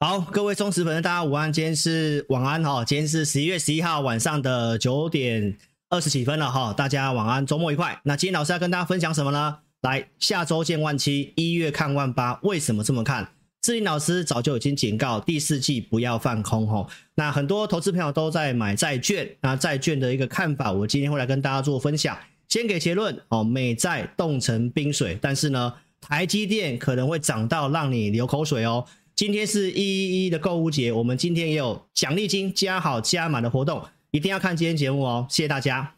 好，各位忠实粉丝，大家午安，今天是晚安哈，今天是十一月十一号晚上的九点二十几分了哈，大家晚安，周末愉快。那今天老师要跟大家分享什么呢？来，下周见万七，一月看万八，为什么这么看？志霖老师早就已经警告第四季不要放空哈。那很多投资朋友都在买债券，那债券的一个看法，我今天会来跟大家做分享。先给结论哦，美债冻成冰水，但是呢，台积电可能会涨到让你流口水哦。今天是一一一的购物节，我们今天也有奖励金加好加满的活动，一定要看今天节目哦。谢谢大家。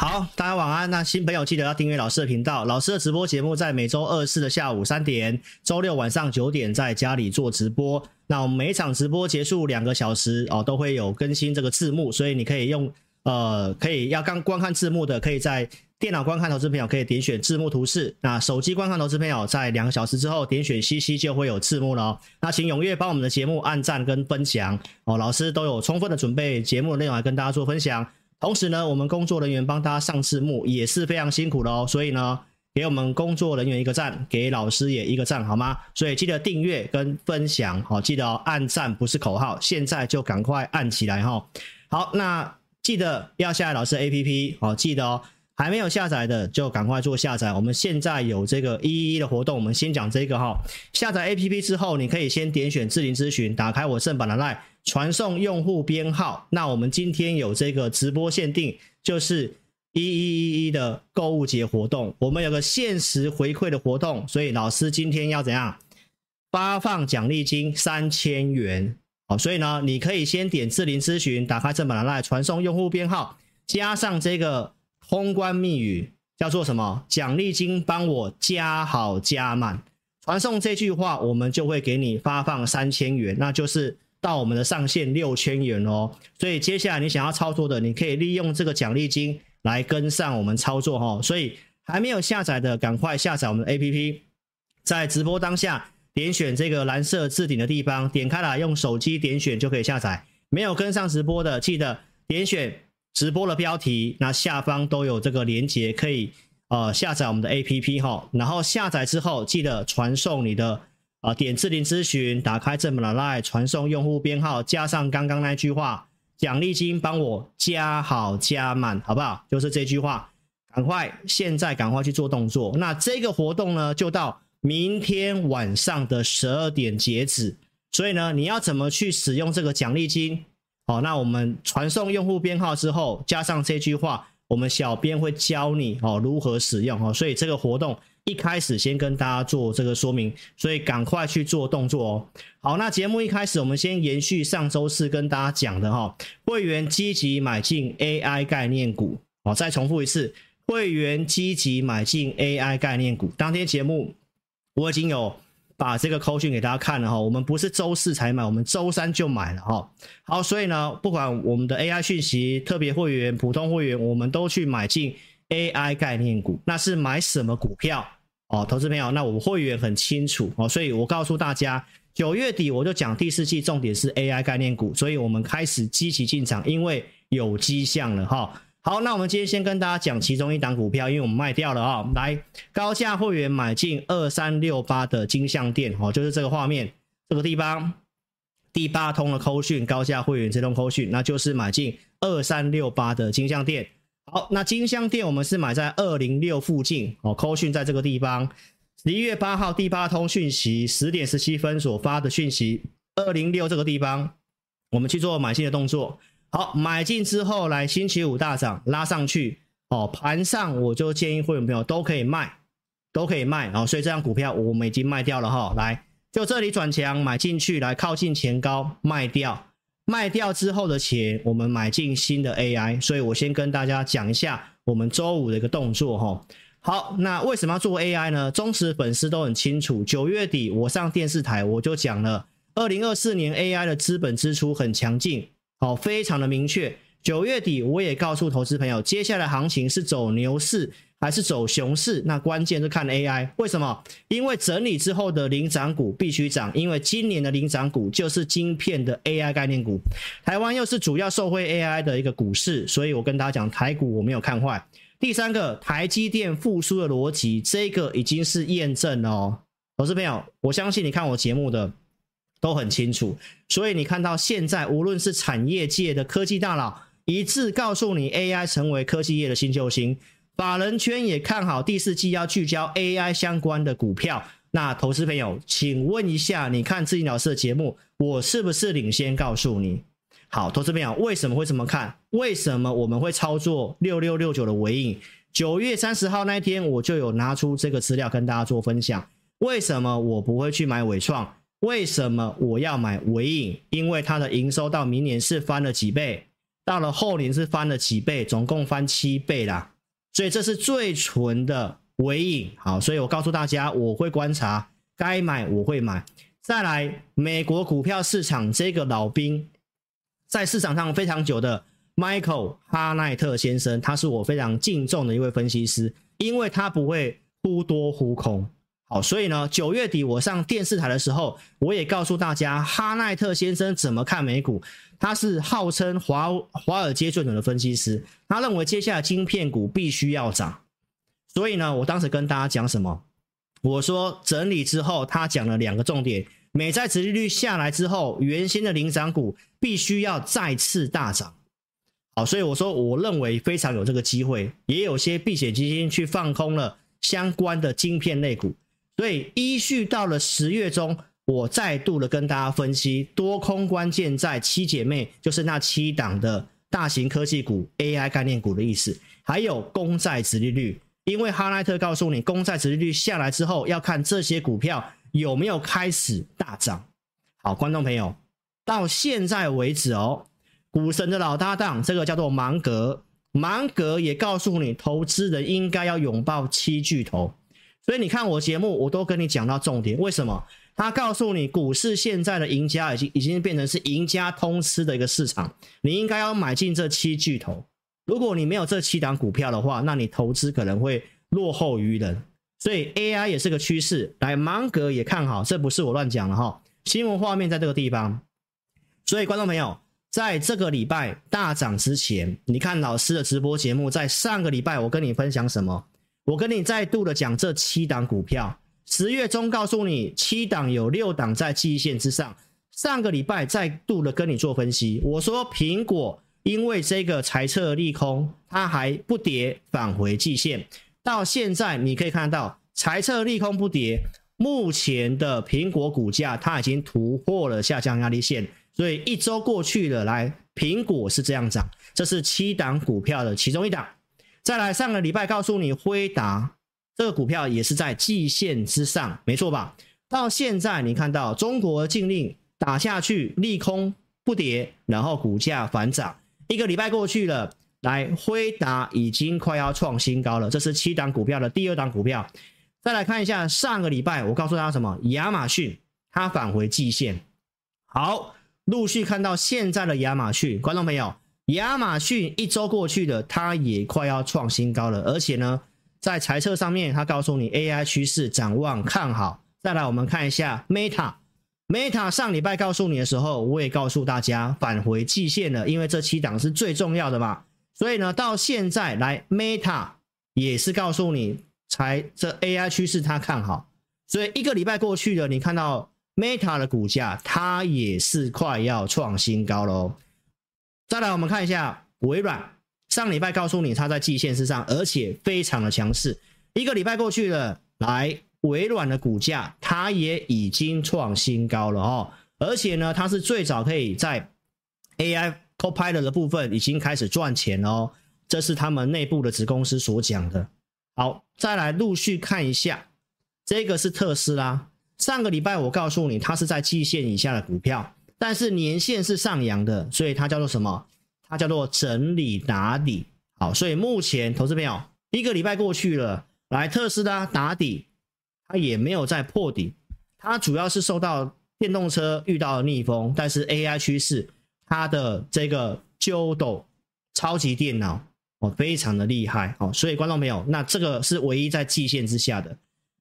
好，大家晚安。那新朋友记得要订阅老师的频道。老师的直播节目在每周二四的下午三点，周六晚上九点在家里做直播。那我们每一场直播结束两个小时哦，都会有更新这个字幕，所以你可以用呃，可以要刚观看字幕的，可以在电脑观看投资朋友可以点选字幕图示。那手机观看投资朋友在两个小时之后点选 CC 就会有字幕了哦。那请踊跃帮我们的节目按赞跟分享哦。老师都有充分的准备节目的内容来跟大家做分享。同时呢，我们工作人员帮他上字幕也是非常辛苦的哦，所以呢，给我们工作人员一个赞，给老师也一个赞，好吗？所以记得订阅跟分享，好，记得哦，按赞不是口号，现在就赶快按起来哈。好，那记得要下载老师 APP，好，记得哦，还没有下载的就赶快做下载。我们现在有这个一一一的活动，我们先讲这个哈。下载 APP 之后，你可以先点选智林咨询，打开我正版的 LINE。传送用户编号，那我们今天有这个直播限定，就是一一一一的购物节活动，我们有个限时回馈的活动，所以老师今天要怎样发放奖励金三千元？好，所以呢，你可以先点智林咨询，打开正版的 LINE，传送用户编号，加上这个通关密语，叫做什么？奖励金帮我加好加满，传送这句话，我们就会给你发放三千元，那就是。到我们的上限六千元哦，所以接下来你想要操作的，你可以利用这个奖励金来跟上我们操作哈。所以还没有下载的，赶快下载我们的 APP，在直播当下点选这个蓝色置顶的地方，点开来用手机点选就可以下载。没有跟上直播的，记得点选直播的标题，那下方都有这个连接，可以呃下载我们的 APP 哈。然后下载之后，记得传送你的。啊，点智霖咨询，打开正版的 LINE，传送用户编号，加上刚刚那句话，奖励金帮我加好加满，好不好？就是这句话，赶快，现在赶快去做动作。那这个活动呢，就到明天晚上的十二点截止。所以呢，你要怎么去使用这个奖励金？好，那我们传送用户编号之后，加上这句话，我们小编会教你哦如何使用哦。所以这个活动。一开始先跟大家做这个说明，所以赶快去做动作哦。好，那节目一开始，我们先延续上周四跟大家讲的哈，会员积极买进 AI 概念股哦。再重复一次，会员积极买进 AI 概念股。当天节目我已经有把这个扣讯给大家看了哈，我们不是周四才买，我们周三就买了哈。好，所以呢，不管我们的 AI 讯息、特别会员、普通会员，我们都去买进。AI 概念股，那是买什么股票哦？投资朋友，那我们会员很清楚哦，所以我告诉大家，九月底我就讲第四季重点是 AI 概念股，所以我们开始积极进场，因为有迹象了哈。好，那我们今天先跟大家讲其中一档股票，因为我们卖掉了啊。来，高价会员买进二三六八的金像店哦，就是这个画面这个地方第八通的扣讯，高价会员这通扣讯，那就是买进二三六八的金像店。好，那金像店我们是买在二零六附近哦，扣讯在这个地方，十一月八号第八通讯息，十点十七分所发的讯息，二零六这个地方，我们去做买进的动作。好，买进之后来星期五大涨拉上去哦，盘上我就建议会员朋友都可以卖，都可以卖哦，所以这张股票我们已经卖掉了哈，来就这里转强买进去，来靠近前高卖掉。卖掉之后的钱，我们买进新的 AI，所以我先跟大家讲一下我们周五的一个动作哈。好，那为什么要做 AI 呢？忠实粉丝都很清楚，九月底我上电视台我就讲了，二零二四年 AI 的资本支出很强劲，好，非常的明确。九月底我也告诉投资朋友，接下来行情是走牛市还是走熊市？那关键是看 AI。为什么？因为整理之后的领涨股必须涨，因为今年的领涨股就是晶片的 AI 概念股。台湾又是主要受惠 AI 的一个股市，所以我跟大家讲，台股我没有看坏。第三个，台积电复苏的逻辑，这个已经是验证了哦。投资朋友，我相信你看我节目的都很清楚，所以你看到现在，无论是产业界的科技大佬。一致告诉你，AI 成为科技业的新救星，法人圈也看好第四季要聚焦 AI 相关的股票。那投资朋友，请问一下，你看智霖老师的节目，我是不是领先告诉你？好，投资朋友，为什么会这么看？为什么我们会操作六六六九的尾影？九月三十号那天，我就有拿出这个资料跟大家做分享。为什么我不会去买伟创？为什么我要买纬颖？因为它的营收到明年是翻了几倍。到了后年是翻了几倍，总共翻七倍啦，所以这是最纯的尾影。好，所以我告诉大家，我会观察，该买我会买。再来，美国股票市场这个老兵，在市场上非常久的 Michael 哈奈特先生，他是我非常敬重的一位分析师，因为他不会忽多忽空。好，所以呢，九月底我上电视台的时候，我也告诉大家，哈奈特先生怎么看美股。他是号称华华尔街最准的分析师，他认为接下来晶片股必须要涨，所以呢，我当时跟大家讲什么？我说整理之后，他讲了两个重点：美债殖利率下来之后，原先的领涨股必须要再次大涨。好，所以我说我认为非常有这个机会，也有些避险基金去放空了相关的晶片类股，所以依序到了十月中。我再度的跟大家分析，多空关键在七姐妹，就是那七档的大型科技股、AI 概念股的意思，还有公债殖利率。因为哈奈特告诉你，公债殖利率下来之后，要看这些股票有没有开始大涨。好，观众朋友，到现在为止哦，股神的老搭档，这个叫做芒格，芒格也告诉你，投资人应该要拥抱七巨头。所以你看我节目，我都跟你讲到重点，为什么？他告诉你，股市现在的赢家已经已经变成是赢家通吃的一个市场，你应该要买进这七巨头。如果你没有这七档股票的话，那你投资可能会落后于人。所以 AI 也是个趋势，来芒格也看好，这不是我乱讲的哈。新闻画面在这个地方，所以观众朋友，在这个礼拜大涨之前，你看老师的直播节目，在上个礼拜我跟你分享什么？我跟你再度的讲这七档股票。十月中告诉你，七档有六档在季线之上。上个礼拜再度的跟你做分析，我说苹果因为这个财测利空，它还不跌，返回季线。到现在你可以看到，财测利空不跌，目前的苹果股价它已经突破了下降压力线。所以一周过去了，来苹果是这样涨，这是七档股票的其中一档。再来上个礼拜告诉你辉达。这个股票也是在季线之上，没错吧？到现在你看到中国禁令打下去，利空不跌，然后股价反涨，一个礼拜过去了，来辉达已经快要创新高了，这是七档股票的第二档股票。再来看一下上个礼拜，我告诉大家什么？亚马逊它返回季线，好，陆续看到现在的亚马逊，观众朋友，亚马逊一周过去了，它也快要创新高了，而且呢。在财测上面，他告诉你 AI 趋势展望看好。再来，我们看一下 Meta，Meta 上礼拜告诉你的时候，我也告诉大家返回季线了，因为这七档是最重要的嘛。所以呢，到现在来 Meta 也是告诉你，才这 AI 趋势它看好。所以一个礼拜过去了，你看到 Meta 的股价，它也是快要创新高喽。再来，我们看一下微软。上礼拜告诉你，它在季线之上，而且非常的强势。一个礼拜过去了，来微软的股价，它也已经创新高了哦。而且呢，它是最早可以在 AI Copilot 的部分已经开始赚钱哦。这是他们内部的子公司所讲的。好，再来陆续看一下，这个是特斯拉。上个礼拜我告诉你，它是在季线以下的股票，但是年限是上扬的，所以它叫做什么？它叫做整理打底，好，所以目前投资朋友一个礼拜过去了，来特斯拉打底，它也没有再破底，它主要是受到电动车遇到了逆风，但是 AI 趋势，它的这个揪斗超级电脑哦，非常的厉害哦。所以观众朋友，那这个是唯一在季线之下的。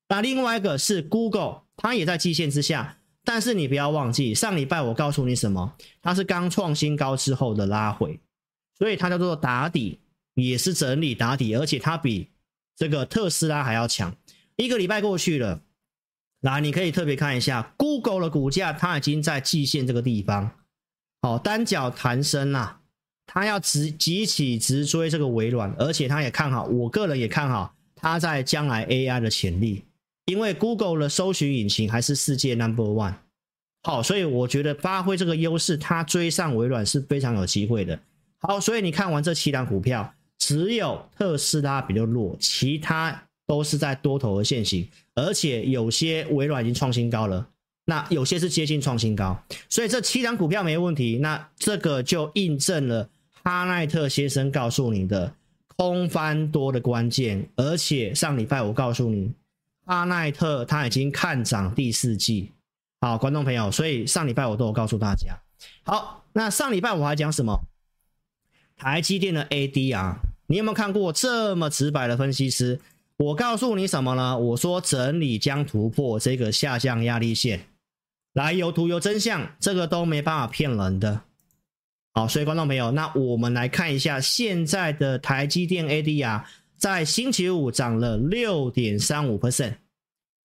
那另外一个是 Google，它也在季线之下，但是你不要忘记，上礼拜我告诉你什么？它是刚创新高之后的拉回，所以它叫做打底，也是整理打底，而且它比这个特斯拉还要强。一个礼拜过去了，来，你可以特别看一下 Google 的股价，它已经在季线这个地方，好，单脚弹升啦，它要直急起直追这个微软，而且它也看好，我个人也看好它在将来 AI 的潜力。因为 Google 的搜寻引擎还是世界 Number One，好，所以我觉得发挥这个优势，它追上微软是非常有机会的。好，所以你看完这七档股票，只有特斯拉比较弱，其他都是在多头的线型，而且有些微软已经创新高了，那有些是接近创新高，所以这七档股票没问题。那这个就印证了哈奈特先生告诉你的空翻多的关键，而且上礼拜我告诉你。阿奈特他已经看涨第四季，好，观众朋友，所以上礼拜我都有告诉大家。好，那上礼拜我还讲什么？台积电的 ADR，你有没有看过这么直白的分析师？我告诉你什么呢？我说整理将突破这个下降压力线，来有图有真相，这个都没办法骗人的。好，所以观众朋友，那我们来看一下现在的台积电 ADR。在星期五涨了六点三五 percent，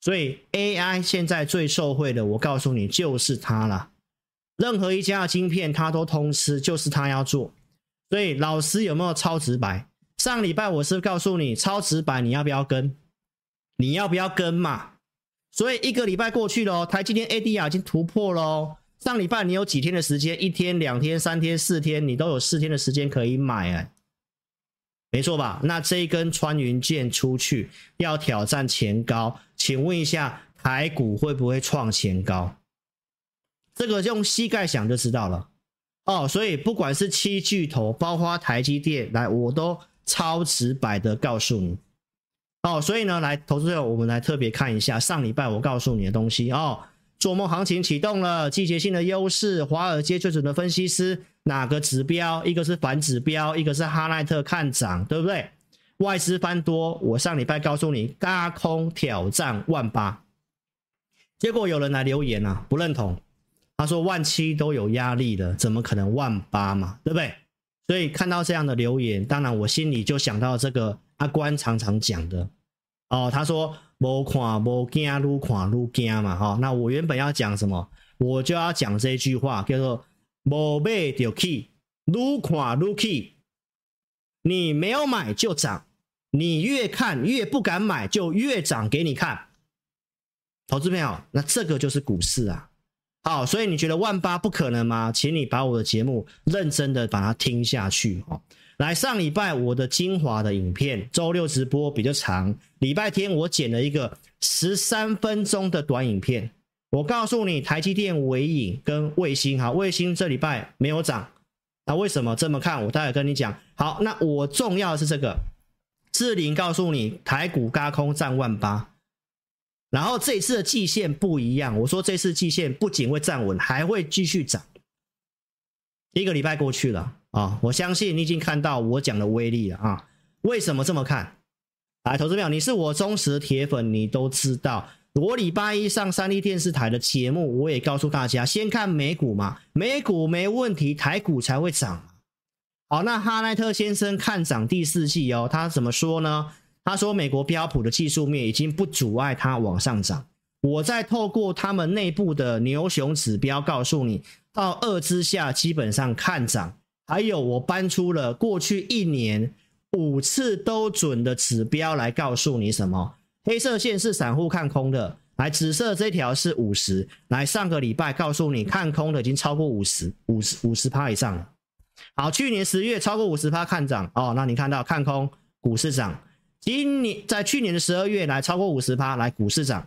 所以 AI 现在最受惠的，我告诉你就是它了。任何一家的晶片它都通吃，就是它要做。所以老师有没有超直白？上礼拜我是告诉你超直白，你要不要跟？你要不要跟嘛？所以一个礼拜过去了，台积电 ADR 已经突破了。上礼拜你有几天的时间？一天、两天、三天、四天，你都有四天的时间可以买哎。没错吧？那这一根穿云箭出去要挑战前高，请问一下台股会不会创前高？这个用膝盖想就知道了哦。所以不管是七巨头，包括台积电，来我都超直白的告诉你哦。所以呢，来投资者，我们来特别看一下上礼拜我告诉你的东西哦。做梦行情启动了，季节性的优势，华尔街最准的分析师。哪个指标？一个是反指标，一个是哈奈特看涨，对不对？外资翻多，我上礼拜告诉你，轧空挑战万八，结果有人来留言啊，不认同，他说万七都有压力了，怎么可能万八嘛，对不对？所以看到这样的留言，当然我心里就想到这个阿关常常讲的哦，他说无看无惊，愈看愈惊嘛，哈、哦，那我原本要讲什么？我就要讲这句话，叫做。没买就去，愈看愈去。你没有买就涨，你越看越不敢买，就越涨给你看。投资朋友，那这个就是股市啊。好，所以你觉得万八不可能吗？请你把我的节目认真的把它听下去哦。来，上礼拜我的精华的影片，周六直播比较长，礼拜天我剪了一个十三分钟的短影片。我告诉你，台积电、纬颖跟卫星，哈，卫星这礼拜没有涨，那为什么这么看？我待会跟你讲。好，那我重要的是这个，智霖告诉你，台股高空站万八，然后这一次的季线不一样，我说这次季线不仅会站稳，还会继续涨。一个礼拜过去了啊，我相信你已经看到我讲的威力了啊。为什么这么看？来，投资朋友，你是我忠实的铁粉，你都知道。我礼拜一上三立电视台的节目，我也告诉大家，先看美股嘛，美股没问题，台股才会涨。好，那哈奈特先生看涨第四季哦，他怎么说呢？他说美国标普的技术面已经不阻碍它往上涨。我再透过他们内部的牛熊指标告诉你，到二之下基本上看涨。还有我搬出了过去一年五次都准的指标来告诉你什么？黑色线是散户看空的，来紫色这条是五十，来上个礼拜告诉你看空的已经超过五十，五十五十趴以上了。好，去年十月超过五十趴看涨哦，那你看到看空股市涨，今年在去年的十二月来超过五十趴来股市涨，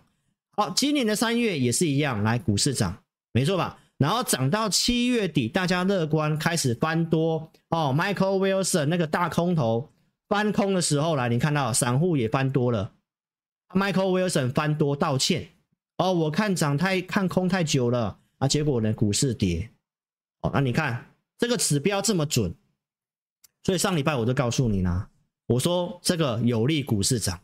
好，今年的三月也是一样来股市涨，没错吧？然后涨到七月底，大家乐观开始翻多哦，Michael Wilson 那个大空头翻空的时候来，你看到散户也翻多了。Michael Wilson 翻多道歉哦，我看涨太看空太久了啊，结果呢股市跌哦，那你看这个指标这么准，所以上礼拜我就告诉你啦，我说这个有利股市涨，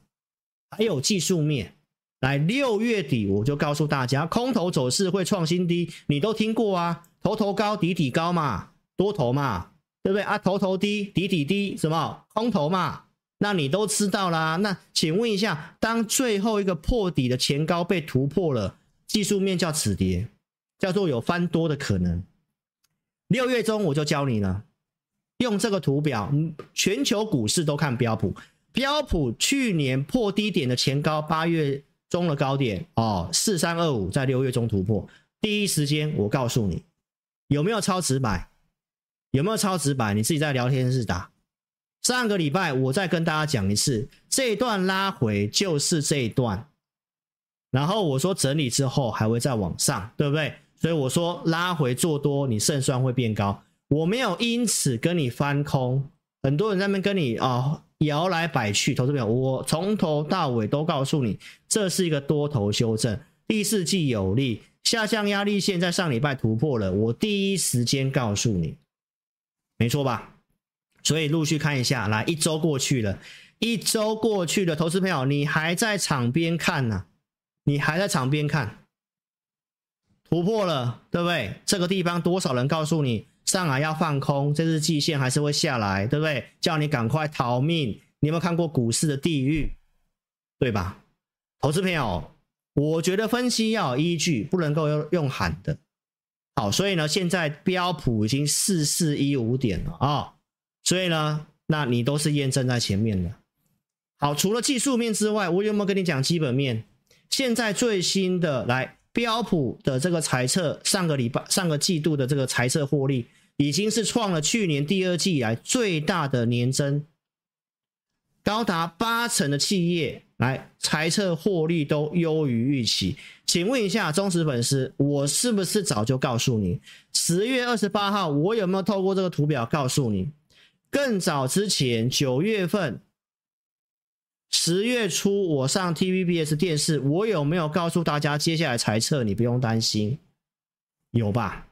还有技术面。来六月底我就告诉大家，空头走势会创新低，你都听过啊，头头高底底高嘛，多头嘛，对不对啊？头头低底底低，什么空头嘛？那你都知道啦。那请问一下，当最后一个破底的前高被突破了，技术面叫止跌，叫做有翻多的可能。六月中我就教你了，用这个图表，全球股市都看标普，标普去年破低点的前高，八月。中的高点哦，四三二五在六月中突破，第一时间我告诉你，有没有超直白？有没有超直白？你自己在聊天室打。上个礼拜我再跟大家讲一次，这一段拉回就是这一段，然后我说整理之后还会再往上，对不对？所以我说拉回做多，你胜算会变高。我没有因此跟你翻空，很多人在那边跟你啊。哦摇来摆去，投资朋友，我从头到尾都告诉你，这是一个多头修正，第四季有利，下降压力线在上礼拜突破了，我第一时间告诉你，没错吧？所以陆续看一下，来一周过去了，一周过去了，投资朋友，你还在场边看呢、你还在场边看？突破了，对不对？这个地方多少人告诉你？上海要放空，这支季线还是会下来，对不对？叫你赶快逃命。你有没有看过股市的地狱？对吧？投资朋友，我觉得分析要有依据，不能够用用喊的。好，所以呢，现在标普已经四四一五点了啊、所以呢，那你都是验证在前面的。好，除了技术面之外，我有没有跟你讲基本面？现在最新的来。标普的这个财测，上个礼拜、上个季度的这个财测获利，已经是创了去年第二季以来最大的年增，高达八成的企业来财测获利都优于预期。请问一下忠实粉丝，我是不是早就告诉你？十月二十八号，我有没有透过这个图表告诉你？更早之前，九月份。十月初我上 TVBS 电视，我有没有告诉大家接下来财测？你不用担心，有吧？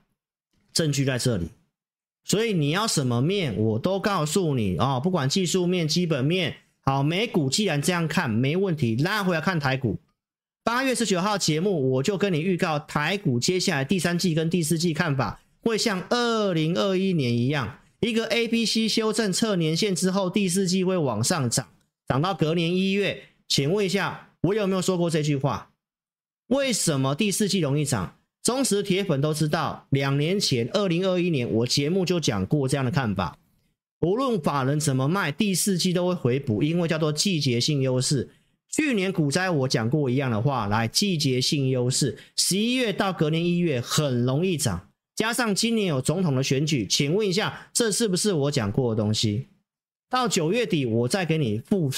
证据在这里，所以你要什么面我都告诉你哦，不管技术面、基本面。好，美股既然这样看没问题，拉回来看台股。八月十九号节目我就跟你预告，台股接下来第三季跟第四季看法会像二零二一年一样，一个 A、B、C 修正测年线之后，第四季会往上涨。涨到隔年一月，请问一下，我有没有说过这句话？为什么第四季容易涨？忠实铁粉都知道，两年前，二零二一年，我节目就讲过这样的看法。无论法人怎么卖，第四季都会回补，因为叫做季节性优势。去年股灾我讲过一样的话，来季节性优势，十一月到隔年一月很容易涨，加上今年有总统的选举，请问一下，这是不是我讲过的东西？到九月底，我再给你复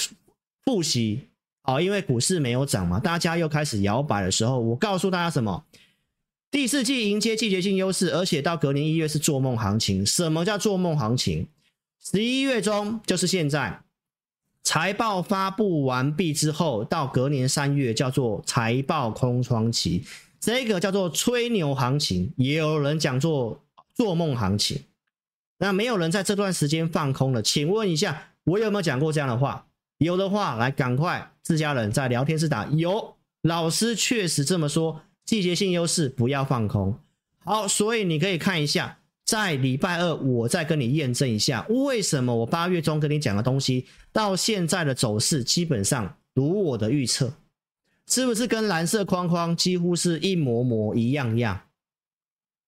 复习啊，因为股市没有涨嘛，大家又开始摇摆的时候，我告诉大家什么？第四季迎接季节性优势，而且到隔年一月是做梦行情。什么叫做梦行情？十一月中就是现在，财报发布完毕之后，到隔年三月叫做财报空窗期，这个叫做吹牛行情，也有人讲做做梦行情。那没有人在这段时间放空了，请问一下，我有没有讲过这样的话？有的话，来赶快自家人在聊天室打有，老师确实这么说，季节性优势不要放空。好，所以你可以看一下，在礼拜二我再跟你验证一下，为什么我八月中跟你讲的东西，到现在的走势基本上如我的预测，是不是跟蓝色框框几乎是一模模一样样？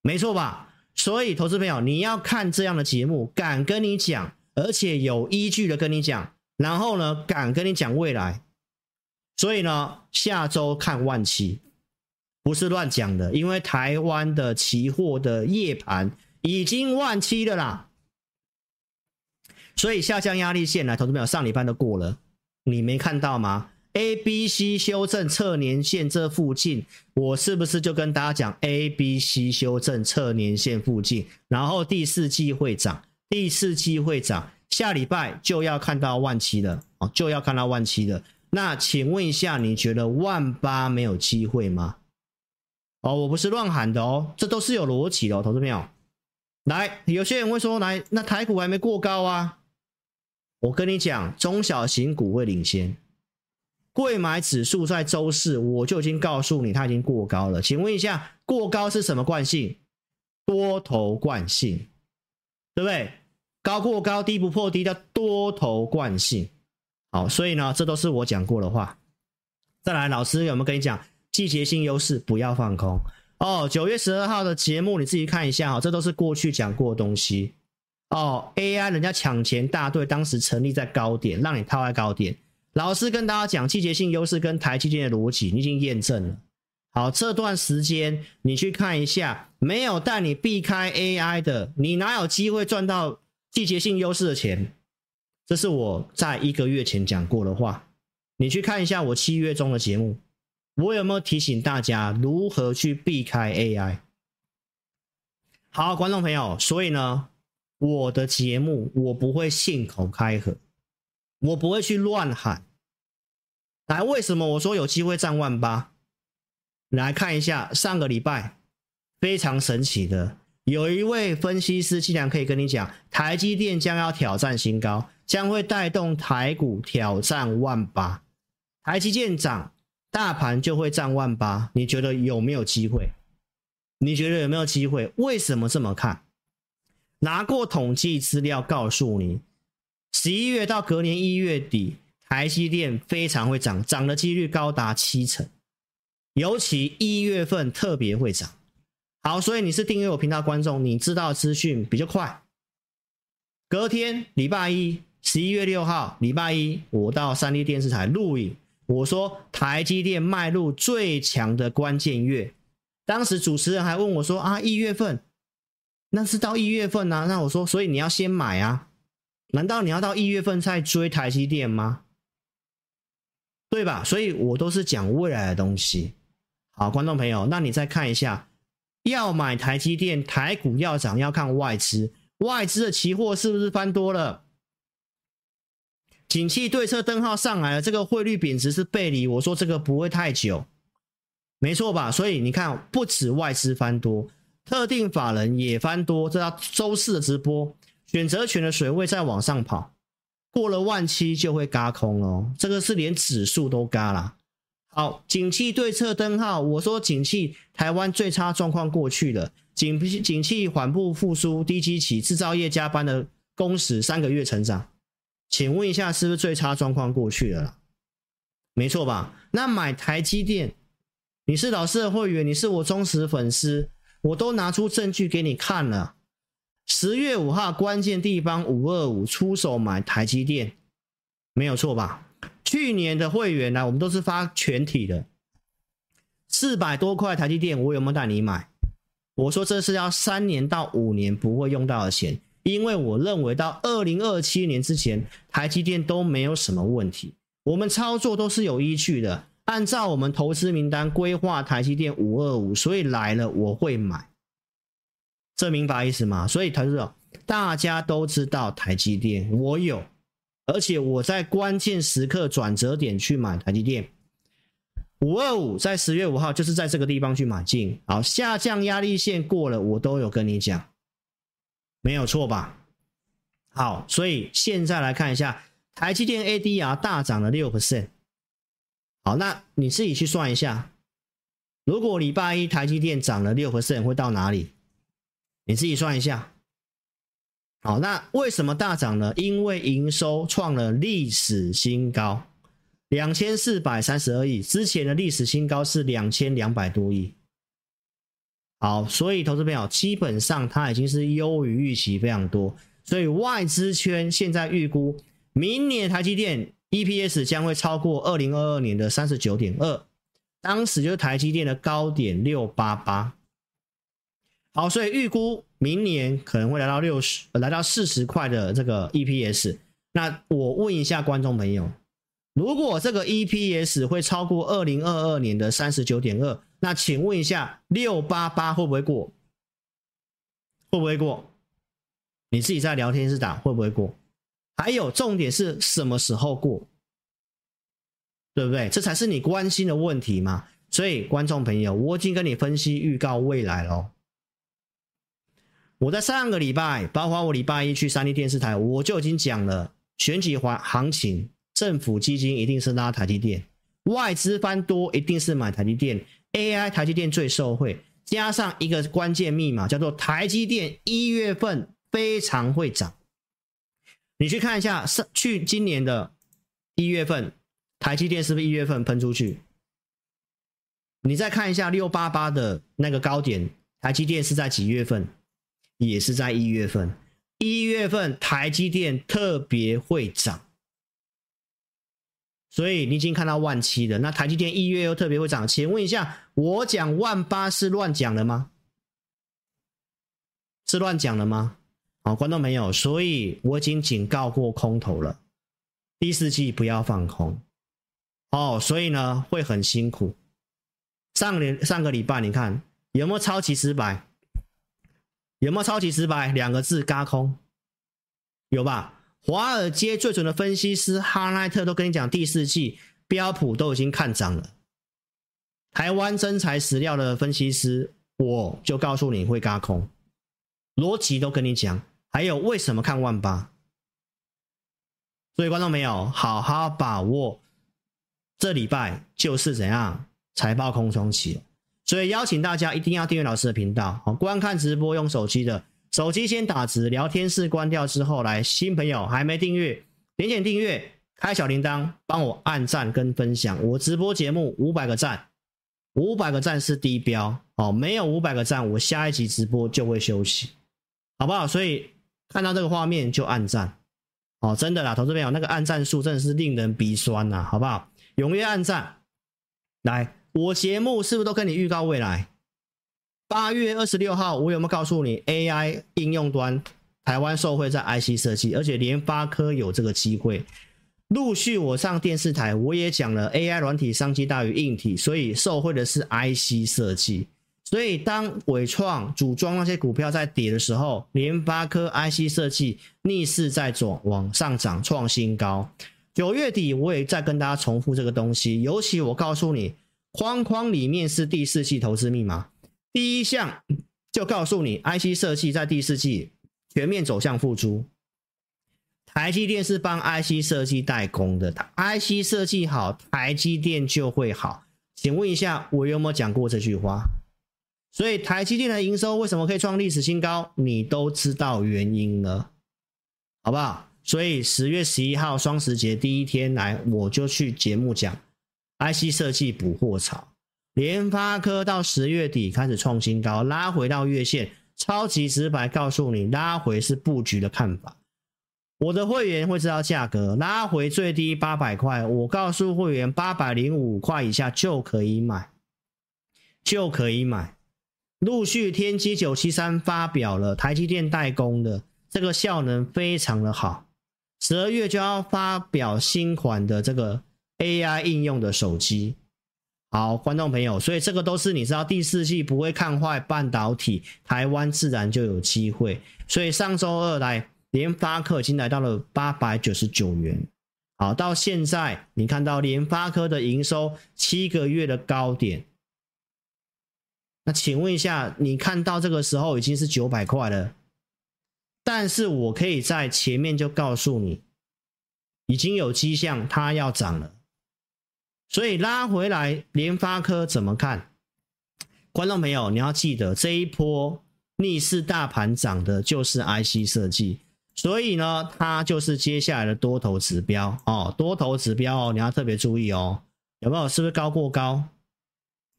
没错吧？所以，投资朋友，你要看这样的节目，敢跟你讲，而且有依据的跟你讲，然后呢，敢跟你讲未来。所以呢，下周看万期，不是乱讲的，因为台湾的期货的夜盘已经万七了啦。所以下降压力线来，投资朋友上礼拜都过了，你没看到吗？A、B、C 修正测年线这附近，我是不是就跟大家讲 A、B、C 修正测年线附近，然后第四季会涨，第四季会涨，下礼拜就要看到万七了哦，就要看到万七了。那请问一下，你觉得万八没有机会吗？哦，我不是乱喊的哦，这都是有逻辑的哦，投资朋友。来，有些人会说，来，那台股还没过高啊，我跟你讲，中小型股会领先。贵买指数在周四我就已经告诉你，它已经过高了。请问一下，过高是什么惯性？多头惯性，对不对？高过高，低不破低，叫多头惯性。好，所以呢，这都是我讲过的话。再来，老师有没有跟你讲季节性优势不要放空哦？九月十二号的节目你自己看一下哈，这都是过去讲过的东西哦。AI 人家抢钱大队当时成立在高点，让你套在高点。老师跟大家讲季节性优势跟台积电的逻辑，你已经验证了。好，这段时间你去看一下，没有带你避开 AI 的，你哪有机会赚到季节性优势的钱？这是我在一个月前讲过的话。你去看一下我七月中的节目，我有没有提醒大家如何去避开 AI？好，观众朋友，所以呢，我的节目我不会信口开河，我不会去乱喊。来，为什么我说有机会站万八？来看一下上个礼拜非常神奇的，有一位分析师竟然可以跟你讲，台积电将要挑战新高，将会带动台股挑战万八。台积电涨，大盘就会站万八。你觉得有没有机会？你觉得有没有机会？为什么这么看？拿过统计资料告诉你，十一月到隔年一月底。台积电非常会涨，涨的几率高达七成，尤其一月份特别会涨。好，所以你是订阅我频道观众，你知道资讯比较快。隔天礼拜一，十一月六号，礼拜一，我到三立电视台录影，我说台积电迈入最强的关键月。当时主持人还问我说：“啊，一月份，那是到一月份啊？”那我说：“所以你要先买啊？难道你要到一月份再追台积电吗？”对吧？所以我都是讲未来的东西。好，观众朋友，那你再看一下，要买台积电，台股要涨，要看外资，外资的期货是不是翻多了？景气对策灯号上来了，这个汇率贬值是背离，我说这个不会太久，没错吧？所以你看，不止外资翻多，特定法人也翻多。这到周四的直播，选择权的水位在往上跑。过了万七就会嘎空哦，这个是连指数都嘎了。好，景气对策灯号，我说景气台湾最差状况过去了，景景气缓步复苏，低基期，制造业加班的工时三个月成长，请问一下是不是最差状况过去了啦？没错吧？那买台积电，你是老师的会员，你是我忠实粉丝，我都拿出证据给你看了。十月五号关键地方五二五出手买台积电，没有错吧？去年的会员呢，我们都是发全体的，四百多块台积电，我有没有带你买？我说这是要三年到五年不会用到的钱，因为我认为到二零二七年之前，台积电都没有什么问题，我们操作都是有依据的，按照我们投资名单规划台积电五二五，所以来了我会买。这明白意思吗？所以他说，大家都知道台积电，我有，而且我在关键时刻转折点去买台积电。五二五在十月五号就是在这个地方去买进，好，下降压力线过了，我都有跟你讲，没有错吧？好，所以现在来看一下台积电 ADR 大涨了六 percent。好，那你自己去算一下，如果礼拜一台积电涨了六 percent，会到哪里？你自己算一下，好，那为什么大涨呢？因为营收创了历史新高，两千四百三十二亿，之前的历史新高是两千两百多亿。好，所以投资朋友基本上它已经是优于预期非常多，所以外资圈现在预估明年台积电 EPS 将会超过二零二二年的三十九点二，当时就是台积电的高点六八八。好，所以预估明年可能会来到六十，来到四十块的这个 EPS。那我问一下观众朋友，如果这个 EPS 会超过二零二二年的三十九点二，那请问一下六八八会不会过？会不会过？你自己在聊天室打会不会过？还有重点是什么时候过？对不对？这才是你关心的问题嘛。所以观众朋友，我已经跟你分析预告未来喽。我在上个礼拜，包括我礼拜一去三立电视台，我就已经讲了，选举环行情，政府基金一定是拉台积电，外资翻多一定是买台积电，AI 台积电最受惠，加上一个关键密码叫做台积电一月份非常会涨。你去看一下，上去今年的一月份，台积电是不是一月份喷出去？你再看一下六八八的那个高点，台积电是在几月份？也是在一月份。一月份台积电特别会涨，所以你已经看到万七了。那台积电一月又特别会涨，请问一下，我讲万八是乱讲的吗？是乱讲的吗？好，观众朋友，所以我已经警告过空头了，第四季不要放空。哦，所以呢会很辛苦。上年上个礼拜你看有没有超级失败？有没有超级失败？两个字，轧空，有吧？华尔街最准的分析师哈奈特都跟你讲，第四季标普都已经看涨了。台湾真材实料的分析师，我就告诉你会轧空，逻辑都跟你讲。还有为什么看万八？所以观众没有好好把握这礼拜就是怎样财报空窗期，所以邀请大家一定要订阅老师的频道。观看直播用手机的，手机先打直，聊天室关掉之后，来新朋友还没订阅，点点订阅，开小铃铛，帮我按赞跟分享。我直播节目五百个赞，五百个赞是低标哦，没有五百个赞，我下一集直播就会休息，好不好？所以。看到这个画面就按赞哦，真的啦，投资朋友，那个按赞数真的是令人鼻酸呐，好不好？踊跃按赞，来，我节目是不是都跟你预告未来？八月二十六号，我有没有告诉你 AI 应用端台湾受惠在 IC 设计，而且联发科有这个机会？陆续我上电视台，我也讲了 AI 软体商机大于硬体，所以受惠的是 IC 设计。所以，当伟创组装那些股票在跌的时候，联发科 IC 设计逆势在走，往上涨，创新高。九月底我也在跟大家重复这个东西，尤其我告诉你，框框里面是第四季投资密码。第一项就告诉你，IC 设计在第四季全面走向复苏。台积电是帮 IC 设计代工的，IC 设计好，台积电就会好。请问一下，我有没有讲过这句话？所以台积电的营收为什么可以创历史新高？你都知道原因了，好不好？所以十月十一号双十节第一天来，我就去节目讲 IC 设计补货潮，联发科到十月底开始创新高，拉回到月线，超级直白告诉你，拉回是布局的看法。我的会员会知道价格，拉回最低八百块，我告诉会员八百零五块以下就可以买，就可以买。陆续天玑九七三发表了台积电代工的这个效能非常的好，十二月就要发表新款的这个 AI 应用的手机。好，观众朋友，所以这个都是你知道第四季不会看坏半导体，台湾自然就有机会。所以上周二来联发科已经来到了八百九十九元，好，到现在你看到联发科的营收七个月的高点。那请问一下，你看到这个时候已经是九百块了，但是我可以在前面就告诉你，已经有迹象它要涨了，所以拉回来，联发科怎么看？观众朋友，你要记得这一波逆势大盘涨的就是 IC 设计，所以呢，它就是接下来的多头指标哦，多头指标哦，你要特别注意哦，有没有？是不是高过高？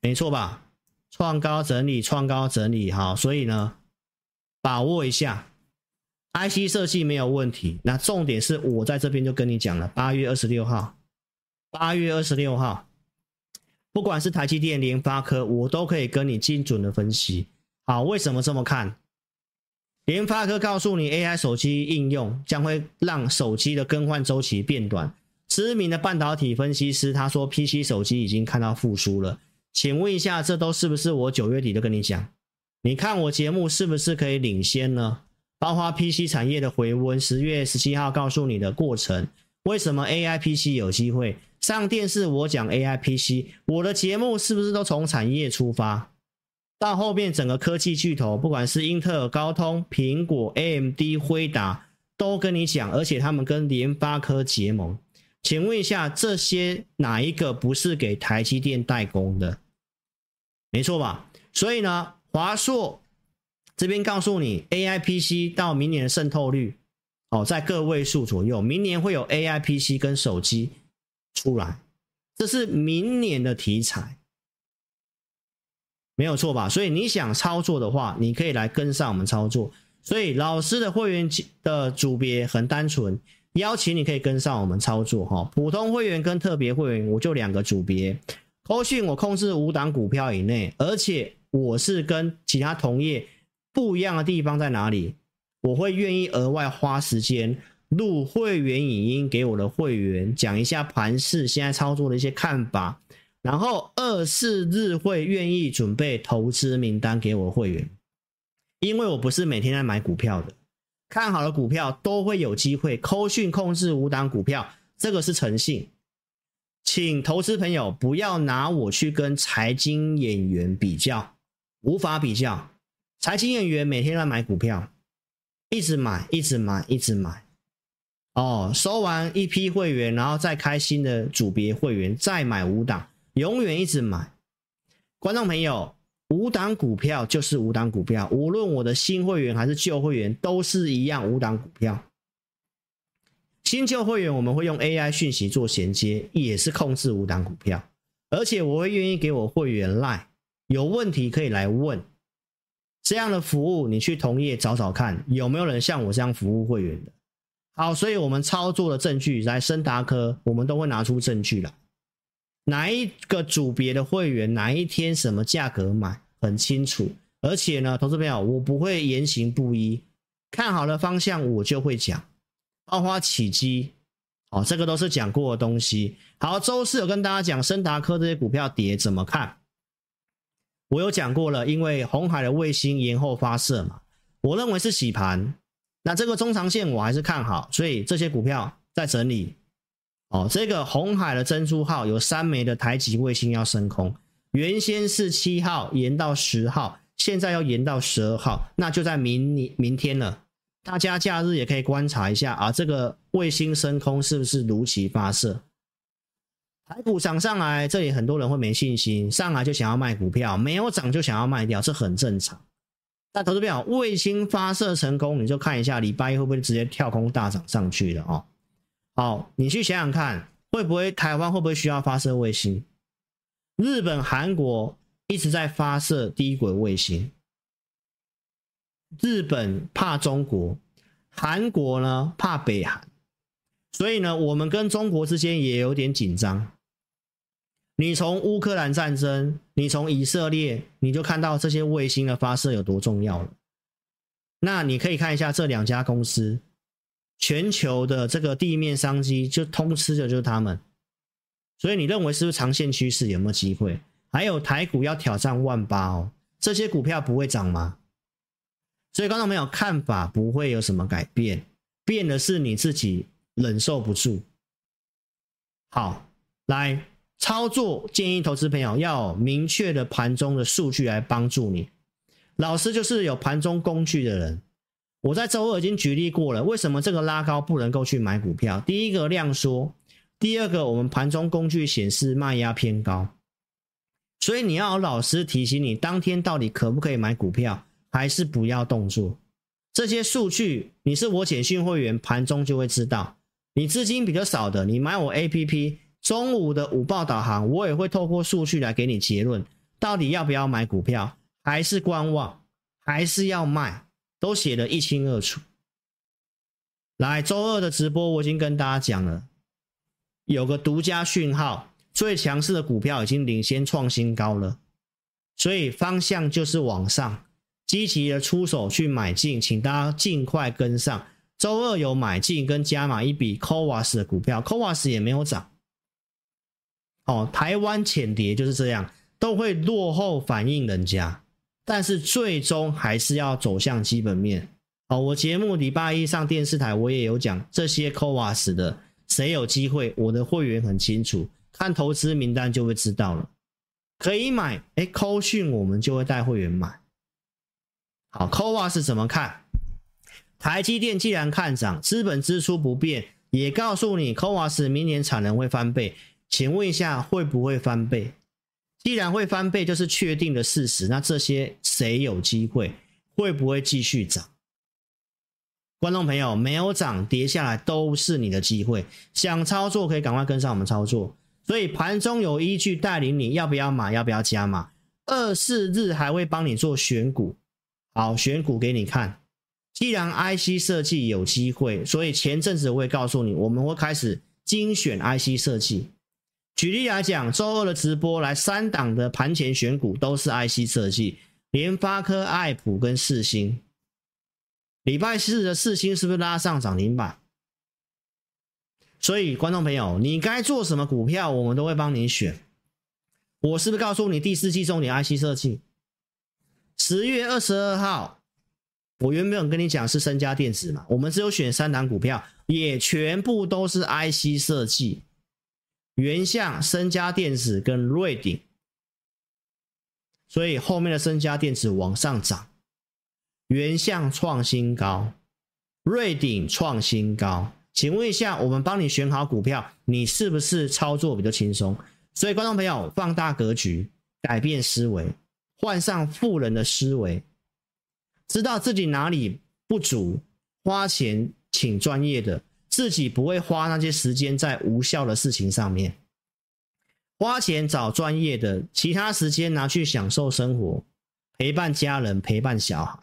没错吧？创高整理，创高整理，好，所以呢，把握一下，IC 设计没有问题。那重点是我在这边就跟你讲了，八月二十六号，八月二十六号，不管是台积电、联发科，我都可以跟你精准的分析。好，为什么这么看？联发科告诉你，AI 手机应用将会让手机的更换周期变短。知名的半导体分析师他说，PC 手机已经看到复苏了。请问一下，这都是不是我九月底都跟你讲？你看我节目是不是可以领先呢？包括 PC 产业的回温，十月十七号告诉你的过程，为什么 AI PC 有机会上电视？我讲 AI PC，我的节目是不是都从产业出发？到后面整个科技巨头，不管是英特尔、高通、苹果、AMD、辉达，都跟你讲，而且他们跟联发科结盟，请问一下，这些哪一个不是给台积电代工的？没错吧？所以呢，华硕这边告诉你，AI PC 到明年的渗透率哦，在个位数左右，明年会有 AI PC 跟手机出来，这是明年的题材，没有错吧？所以你想操作的话，你可以来跟上我们操作。所以老师的会员的组别很单纯，邀请你可以跟上我们操作哈。普通会员跟特别会员，我就两个组别。扣讯我控制五档股票以内，而且我是跟其他同业不一样的地方在哪里？我会愿意额外花时间录会员影音给我的会员，讲一下盘势现在操作的一些看法，然后二四日会愿意准备投资名单给我的会员。因为我不是每天在买股票的，看好的股票都会有机会。扣讯控制五档股票，这个是诚信，请投资朋友不要拿我去跟财经演员比较，无法比较。财经演员每天在买股票，一直买，一直买，一直买。哦，收完一批会员，然后再开新的组别会员，再买五档，永远一直买。观众朋友。五档股票就是五档股票，无论我的新会员还是旧会员，都是一样五档股票。新旧会员我们会用 AI 讯息做衔接，也是控制五档股票，而且我会愿意给我会员 Line，有问题可以来问。这样的服务你去同业找找看，有没有人像我这样服务会员的？好，所以我们操作的证据来升达科，我们都会拿出证据来。哪一个组别的会员，哪一天什么价格买，很清楚。而且呢，投资朋友，我不会言行不一，看好的方向我就会讲。爆发起机，哦，这个都是讲过的东西。好，周四有跟大家讲升达科这些股票跌怎么看？我有讲过了，因为红海的卫星延后发射嘛，我认为是洗盘。那这个中长线我还是看好，所以这些股票在整理。哦，这个红海的珍珠号有三枚的台籍卫星要升空，原先是七号延到十号，现在要延到十二号，那就在明年明天了。大家假日也可以观察一下啊，这个卫星升空是不是如期发射？台股涨上来，这里很多人会没信心，上来就想要卖股票，没有涨就想要卖掉，这很正常。但投资朋友，卫星发射成功，你就看一下礼拜一会不会直接跳空大涨上去了哦。好，你去想想看，会不会台湾会不会需要发射卫星？日本、韩国一直在发射低轨卫星。日本怕中国，韩国呢怕北韩，所以呢，我们跟中国之间也有点紧张。你从乌克兰战争，你从以色列，你就看到这些卫星的发射有多重要了。那你可以看一下这两家公司。全球的这个地面商机就通吃的就是他们，所以你认为是不是长线趋势有没有机会？还有台股要挑战万八哦，这些股票不会涨吗？所以观众朋友看法不会有什么改变，变的是你自己忍受不住。好，来操作建议投资朋友要有明确的盘中的数据来帮助你。老师就是有盘中工具的人。我在周二已经举例过了，为什么这个拉高不能够去买股票？第一个量缩，第二个我们盘中工具显示卖压偏高，所以你要有老师提醒你，当天到底可不可以买股票，还是不要动作？这些数据你是我简讯会员，盘中就会知道。你资金比较少的，你买我 APP，中午的午报导航，我也会透过数据来给你结论，到底要不要买股票，还是观望，还是要卖？都写得一清二楚。来，周二的直播我已经跟大家讲了，有个独家讯号，最强势的股票已经领先创新高了，所以方向就是往上，积极的出手去买进，请大家尽快跟上。周二有买进跟加码一笔 c o v a s 的股票 c o v a s 也没有涨。哦，台湾浅碟就是这样，都会落后反应人家。但是最终还是要走向基本面。好，我节目礼拜一上电视台，我也有讲这些 CoWAS 的，谁有机会，我的会员很清楚，看投资名单就会知道了。可以买，哎，扣讯我们就会带会员买。好，CoWAS 怎么看？台积电既然看涨，资本支出不变，也告诉你 CoWoS 明年产能会翻倍，请问一下会不会翻倍？既然会翻倍，就是确定的事实，那这些谁有机会？会不会继续涨？观众朋友，没有涨跌下来都是你的机会，想操作可以赶快跟上我们操作。所以盘中有依据带领你要不要买，要不要加码？二四日还会帮你做选股，好，选股给你看。既然 IC 设计有机会，所以前阵子我会告诉你，我们会开始精选 IC 设计。举例来讲，周二的直播来三档的盘前选股都是 IC 设计，联发科、爱普跟四星。礼拜四的四星是不是拉上涨停板？所以观众朋友，你该做什么股票，我们都会帮你选。我是不是告诉你第四季重点 IC 设计？十月二十二号。我原本跟你讲是升佳电子嘛，我们只有选三档股票，也全部都是 IC 设计，原相、升佳电子跟瑞鼎，所以后面的升加电子往上涨，原相创新高，瑞鼎创新高，请问一下，我们帮你选好股票，你是不是操作比较轻松？所以观众朋友，放大格局，改变思维，换上富人的思维。知道自己哪里不足，花钱请专业的，自己不会花那些时间在无效的事情上面。花钱找专业的，其他时间拿去享受生活，陪伴家人，陪伴小孩。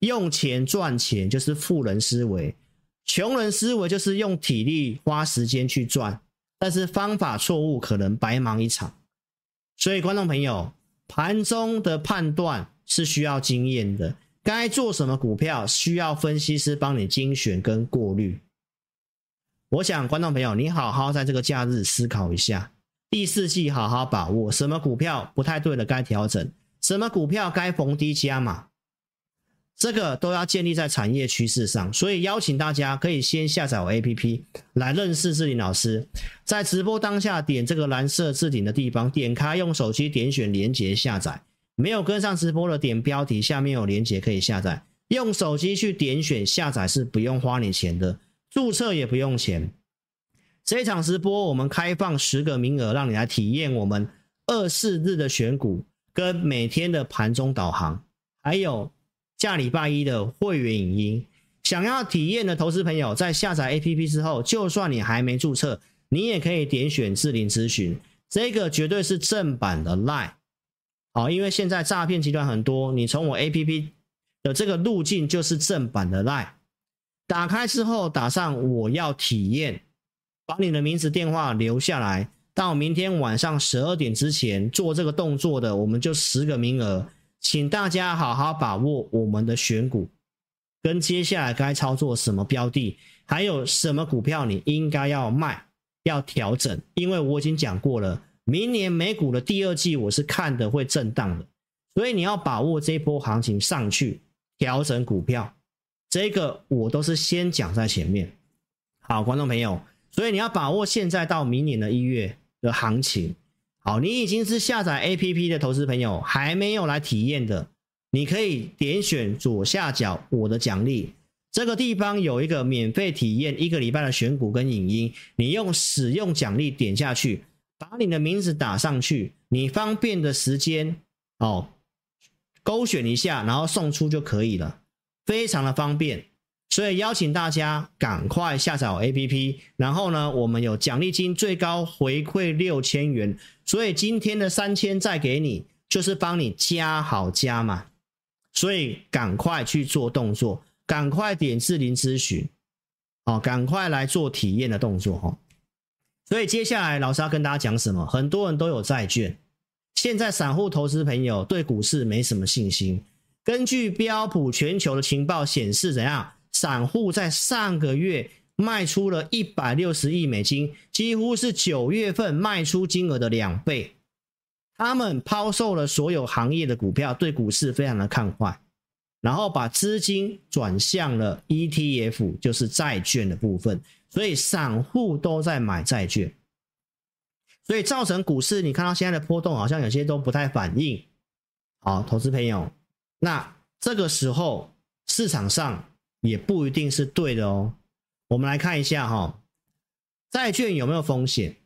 用钱赚钱就是富人思维，穷人思维就是用体力花时间去赚，但是方法错误，可能白忙一场。所以观众朋友，盘中的判断是需要经验的。该做什么股票，需要分析师帮你精选跟过滤。我想，观众朋友，你好好在这个假日思考一下，第四季好好把握什么股票不太对了，该调整；什么股票该逢低加码，这个都要建立在产业趋势上。所以，邀请大家可以先下载我 APP 来认识志林老师，在直播当下点这个蓝色置顶的地方，点开用手机点选连接下载。没有跟上直播的，点标题下面有连接可以下载，用手机去点选下载是不用花你钱的，注册也不用钱。这一场直播我们开放十个名额，让你来体验我们二四日的选股跟每天的盘中导航，还有下礼拜一的会员影音。想要体验的投资朋友，在下载 APP 之后，就算你还没注册，你也可以点选智霖咨询，这个绝对是正版的 Line。好，因为现在诈骗集团很多，你从我 APP 的这个路径就是正版的 Line，打开之后打上我要体验，把你的名字电话留下来，到明天晚上十二点之前做这个动作的，我们就十个名额，请大家好好把握我们的选股，跟接下来该操作什么标的，还有什么股票你应该要卖要调整，因为我已经讲过了。明年美股的第二季，我是看的会震荡的，所以你要把握这波行情上去调整股票，这个我都是先讲在前面。好，观众朋友，所以你要把握现在到明年的一月的行情。好，你已经是下载 APP 的投资朋友，还没有来体验的，你可以点选左下角我的奖励，这个地方有一个免费体验一个礼拜的选股跟影音，你用使用奖励点下去。把你的名字打上去，你方便的时间哦，勾选一下，然后送出就可以了，非常的方便。所以邀请大家赶快下载 APP，然后呢，我们有奖励金，最高回馈六千元，所以今天的三千再给你，就是帮你加好加嘛。所以赶快去做动作，赶快点智霖咨询，哦，赶快来做体验的动作哦。所以接下来老师要跟大家讲什么？很多人都有债券，现在散户投资朋友对股市没什么信心。根据标普全球的情报显示，怎样？散户在上个月卖出了一百六十亿美金，几乎是九月份卖出金额的两倍。他们抛售了所有行业的股票，对股市非常的看坏，然后把资金转向了 ETF，就是债券的部分。所以散户都在买债券，所以造成股市你看到现在的波动，好像有些都不太反应。好，投资朋友，那这个时候市场上也不一定是对的哦。我们来看一下哈，债券有没有风险？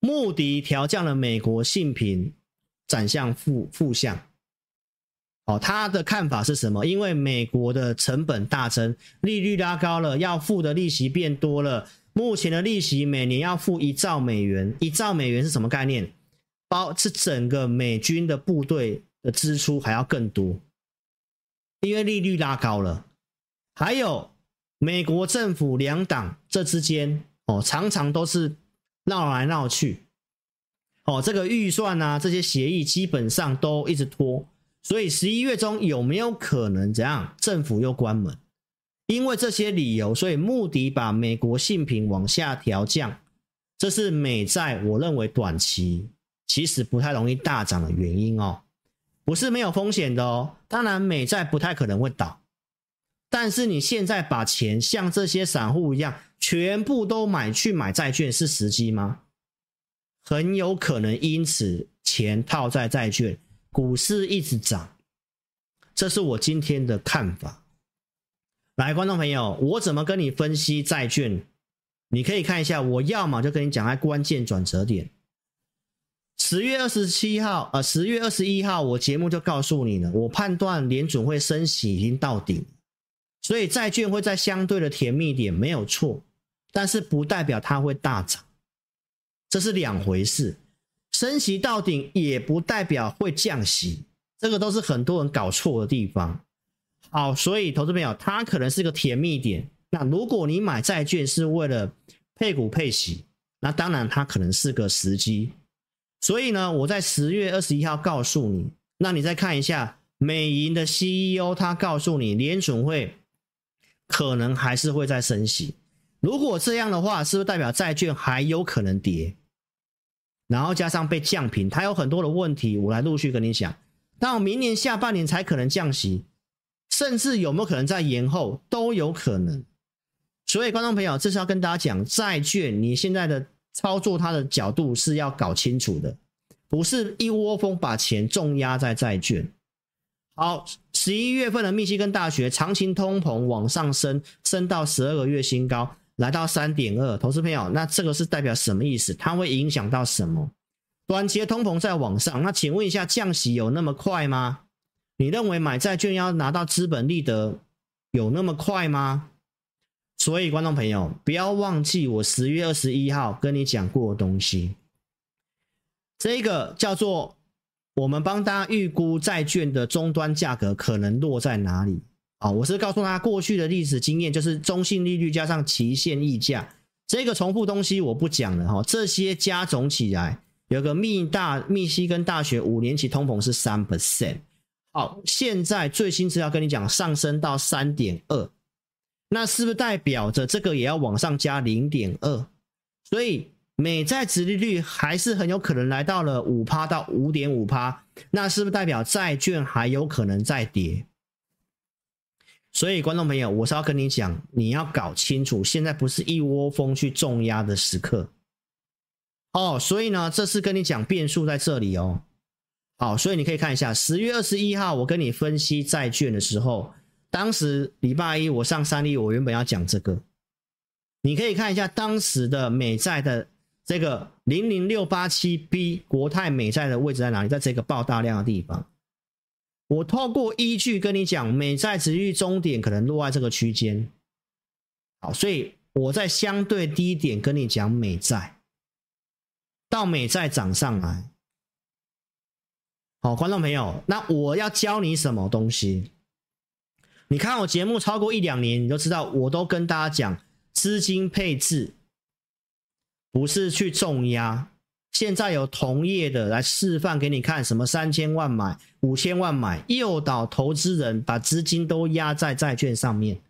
穆迪调降了美国信评，转向负负向。哦，他的看法是什么？因为美国的成本大增，利率拉高了，要付的利息变多了。目前的利息每年要付一兆美元，一兆美元是什么概念？包是整个美军的部队的支出还要更多，因为利率拉高了。还有美国政府两党这之间哦，常常都是闹来闹去，哦，这个预算啊，这些协议基本上都一直拖。所以十一月中有没有可能怎样？政府又关门？因为这些理由，所以穆迪把美国信评往下调降，这是美债我认为短期其实不太容易大涨的原因哦，不是没有风险的哦。当然美债不太可能会倒，但是你现在把钱像这些散户一样全部都买去买债券是时机吗？很有可能因此钱套在债券。股市一直涨，这是我今天的看法。来，观众朋友，我怎么跟你分析债券？你可以看一下，我要么就跟你讲在关键转折点。十月二十七号，呃，十月二十一号，我节目就告诉你了，我判断联准会升息已经到顶，所以债券会在相对的甜蜜点，没有错，但是不代表它会大涨，这是两回事。升息到顶也不代表会降息，这个都是很多人搞错的地方。好，所以投资朋友，它可能是个甜蜜点。那如果你买债券是为了配股配息，那当然它可能是个时机。所以呢，我在十月二十一号告诉你，那你再看一下美银的 CEO，他告诉你联准会可能还是会再升息。如果这样的话，是不是代表债券还有可能跌？然后加上被降评，它有很多的问题，我来陆续跟你讲。到明年下半年才可能降息，甚至有没有可能再延后，都有可能。所以，观众朋友，这是要跟大家讲，债券你现在的操作它的角度是要搞清楚的，不是一窝蜂把钱重压在债券。好，十一月份的密西根大学长期通膨往上升，升到十二个月新高。来到三点二，投资朋友，那这个是代表什么意思？它会影响到什么？短期的通膨在往上，那请问一下，降息有那么快吗？你认为买债券要拿到资本利得有那么快吗？所以，观众朋友，不要忘记我十月二十一号跟你讲过的东西，这个叫做我们帮大家预估债券的终端价格可能落在哪里。啊，我是告诉他过去的历史经验，就是中性利率加上期限溢价，这个重复东西我不讲了哈。这些加总起来，有个密大密西根大学五年期通膨是三 percent。好，现在最新资料跟你讲上升到三点二，那是不是代表着这个也要往上加零点二？所以美债殖利率还是很有可能来到了五趴到五点五趴，那是不是代表债券还有可能再跌？所以，观众朋友，我是要跟你讲，你要搞清楚，现在不是一窝蜂去重压的时刻。哦，所以呢，这是跟你讲变数在这里哦。好，所以你可以看一下，十月二十一号我跟你分析债券的时候，当时礼拜一我上三立，我原本要讲这个，你可以看一下当时的美债的这个零零六八七 B 国泰美债的位置在哪里，在这个爆大量的地方。我透过依据跟你讲，美债殖利率终点可能落在这个区间，好，所以我在相对低点跟你讲美债，到美债涨上来，好，观众朋友，那我要教你什么东西？你看我节目超过一两年，你都知道，我都跟大家讲，资金配置不是去重压。现在有同业的来示范给你看，什么三千万买、五千万买，诱导投资人把资金都压在债券上面。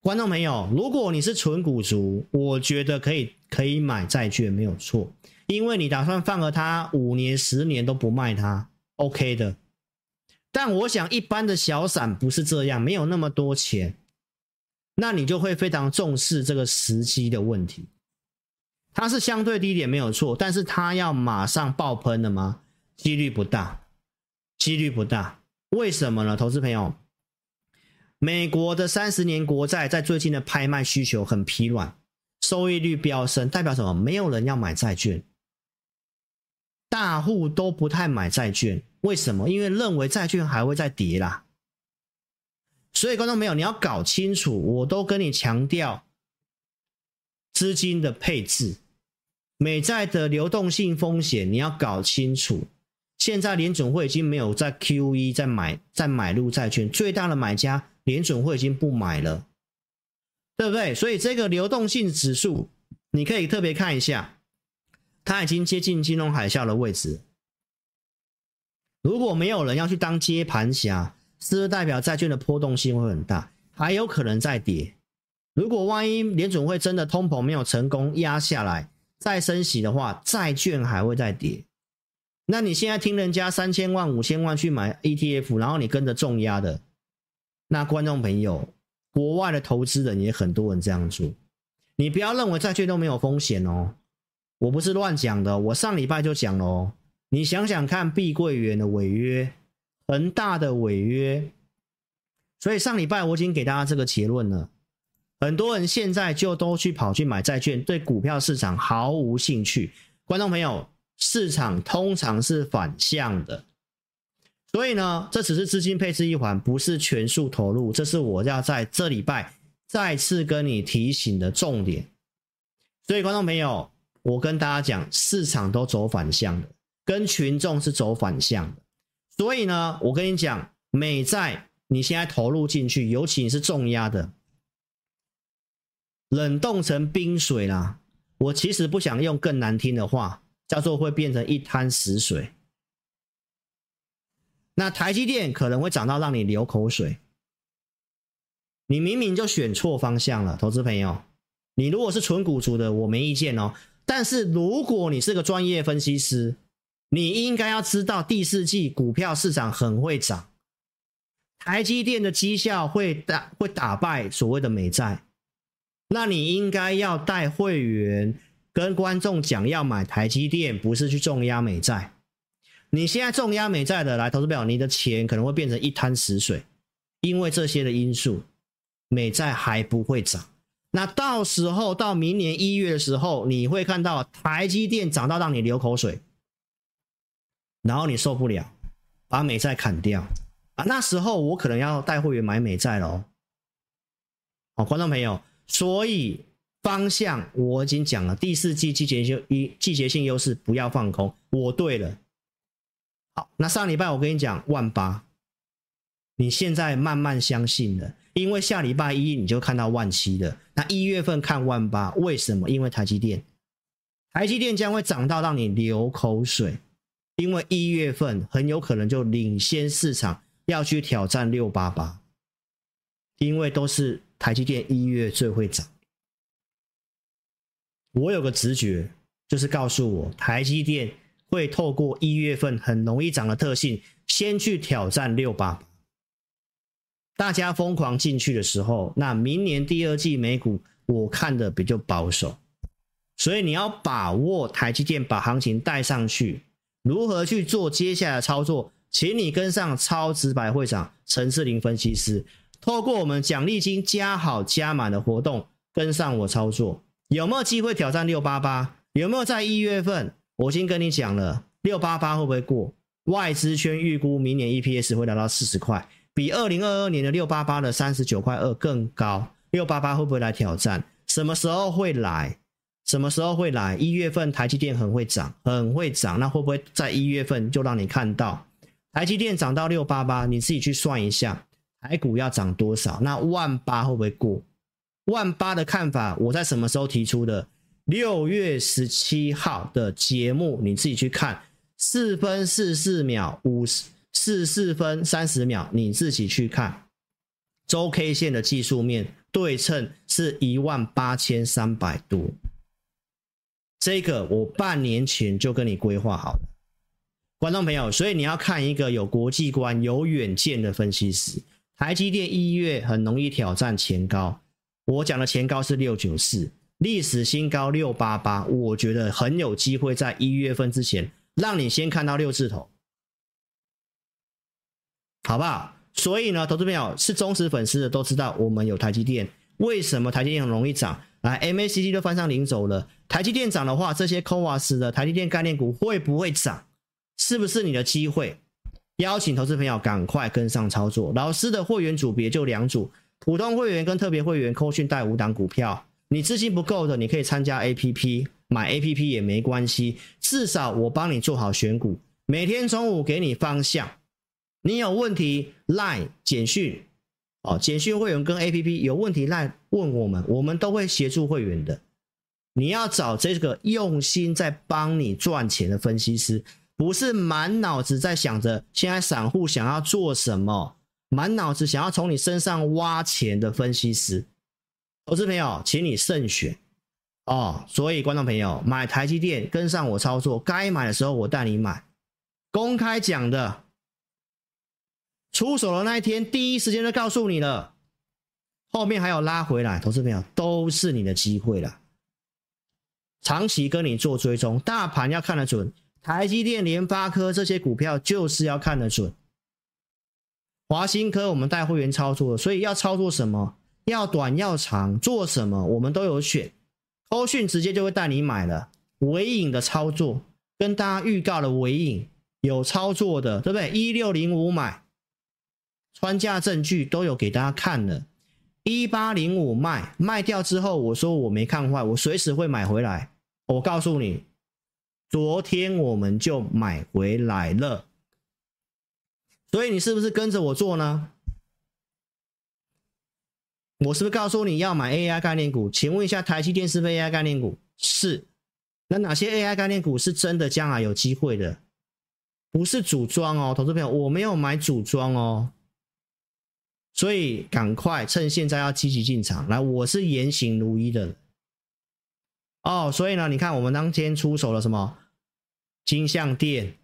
观众朋友，如果你是纯股族，我觉得可以可以买债券没有错，因为你打算放了它五年、十年都不卖它，OK 的。但我想一般的小散不是这样，没有那么多钱，那你就会非常重视这个时机的问题。它是相对低点没有错，但是它要马上爆喷的吗？几率不大，几率不大。为什么呢？投资朋友，美国的三十年国债在最近的拍卖需求很疲软，收益率飙升，代表什么？没有人要买债券，大户都不太买债券，为什么？因为认为债券还会再跌啦。所以观众朋友，你要搞清楚，我都跟你强调资金的配置，美债的流动性风险你要搞清楚。现在联准会已经没有在 QE 在买在买入债券，最大的买家联准会已经不买了，对不对？所以这个流动性指数你可以特别看一下，它已经接近金融海啸的位置。如果没有人要去当接盘侠。是不是代表债券的波动性会很大，还有可能再跌？如果万一联准会真的通膨没有成功压下来，再升息的话，债券还会再跌。那你现在听人家三千万、五千万去买 ETF，然后你跟着重压的，那观众朋友，国外的投资人也很多人这样做。你不要认为债券都没有风险哦，我不是乱讲的，我上礼拜就讲了哦。你想想看，碧桂园的违约。恒大的违约，所以上礼拜我已经给大家这个结论了。很多人现在就都去跑去买债券，对股票市场毫无兴趣。观众朋友，市场通常是反向的，所以呢，这只是资金配置一环，不是全数投入。这是我要在这礼拜再次跟你提醒的重点。所以，观众朋友，我跟大家讲，市场都走反向的，跟群众是走反向的。所以呢，我跟你讲，美债你现在投入进去，尤其你是重压的，冷冻成冰水啦。我其实不想用更难听的话，叫做会变成一滩死水。那台积电可能会涨到让你流口水。你明明就选错方向了，投资朋友。你如果是纯股族的，我没意见哦。但是如果你是个专业分析师，你应该要知道，第四季股票市场很会涨，台积电的绩效会打会打败所谓的美债，那你应该要带会员跟观众讲，要买台积电，不是去重压美债。你现在重压美债的来投资表，你的钱可能会变成一滩死水，因为这些的因素，美债还不会涨。那到时候到明年一月的时候，你会看到台积电涨到让你流口水。然后你受不了，把美债砍掉啊！那时候我可能要带会员买美债了哦。好，观众朋友，所以方向我已经讲了，第四季季节性一季节性优势不要放空。我对了，好，那上礼拜我跟你讲万八，你现在慢慢相信了，因为下礼拜一你就看到万七了。那一月份看万八，为什么？因为台积电，台积电将会涨到让你流口水。因为一月份很有可能就领先市场要去挑战六八八，因为都是台积电一月最会涨。我有个直觉，就是告诉我台积电会透过一月份很容易涨的特性，先去挑战六八八。大家疯狂进去的时候，那明年第二季美股我看的比较保守，所以你要把握台积电把行情带上去。如何去做接下来的操作？请你跟上超直白会长陈志林分析师，透过我们奖励金加好加满的活动，跟上我操作，有没有机会挑战六八八？有没有在一月份？我已经跟你讲了，六八八会不会过？外资圈预估明年 EPS 会达到四十块，比二零二二年的六八八的三十九块二更高。六八八会不会来挑战？什么时候会来？什么时候会来？一月份台积电很会涨，很会涨，那会不会在一月份就让你看到台积电涨到六八八？你自己去算一下，台股要涨多少？那万八会不会过？万八的看法，我在什么时候提出的？六月十七号的节目，你自己去看，四分四四秒，五十四四分三十秒，你自己去看。周 K 线的技术面对称是一万八千三百多。这个我半年前就跟你规划好了，观众朋友，所以你要看一个有国际观、有远见的分析师。台积电一月很容易挑战前高，我讲的前高是六九四，历史新高六八八，我觉得很有机会在一月份之前让你先看到六字头，好不好？所以呢，投资朋友是忠实粉丝的都知道，我们有台积电。为什么台积电很容易涨？来，MACD 都翻上零轴了，台积电涨的话，这些 CoWoS 的台积电概念股会不会涨？是不是你的机会？邀请投资朋友赶快跟上操作。老师的会员组别就两组，普通会员跟特别会员，扣讯带五档股票。你资金不够的，你可以参加 APP，买 APP 也没关系，至少我帮你做好选股，每天中午给你方向。你有问题，Line 简讯哦，简讯会员跟 APP 有问题来问我们，我们都会协助会员的。你要找这个用心在帮你赚钱的分析师，不是满脑子在想着现在散户想要做什么，满脑子想要从你身上挖钱的分析师。投资朋友，请你慎选哦。所以，观众朋友，买台积电跟上我操作，该买的时候我带你买，公开讲的。出手的那一天，第一时间就告诉你了。后面还有拉回来，投资朋友都是你的机会了。长期跟你做追踪，大盘要看得准，台积电、联发科这些股票就是要看得准。华新科我们带会员操作，所以要操作什么？要短要长，做什么我们都有选。扣讯直接就会带你买了。尾影的操作跟大家预告的尾影有操作的，对不对？一六零五买。穿价证据都有给大家看了，一八零五卖卖掉之后，我说我没看坏，我随时会买回来。我告诉你，昨天我们就买回来了，所以你是不是跟着我做呢？我是不是告诉你要买 AI 概念股？请问一下，台积电是不是 AI 概念股？是。那哪些 AI 概念股是真的将来有机会的？不是组装哦，投资朋友，我没有买组装哦。所以赶快趁现在要积极进场来，我是言行如一的哦。所以呢，你看我们当天出手了什么？金像店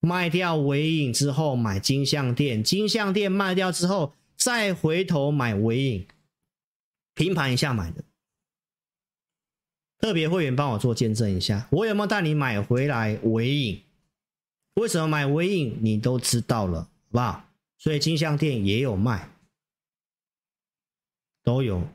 卖掉尾影之后买金像店，金像店卖掉之后再回头买尾影，平盘一下买的。特别会员帮我做见证一下，我有没有带你买回来尾影？为什么买尾影？你都知道了，好不好？所以金像店也有卖。都有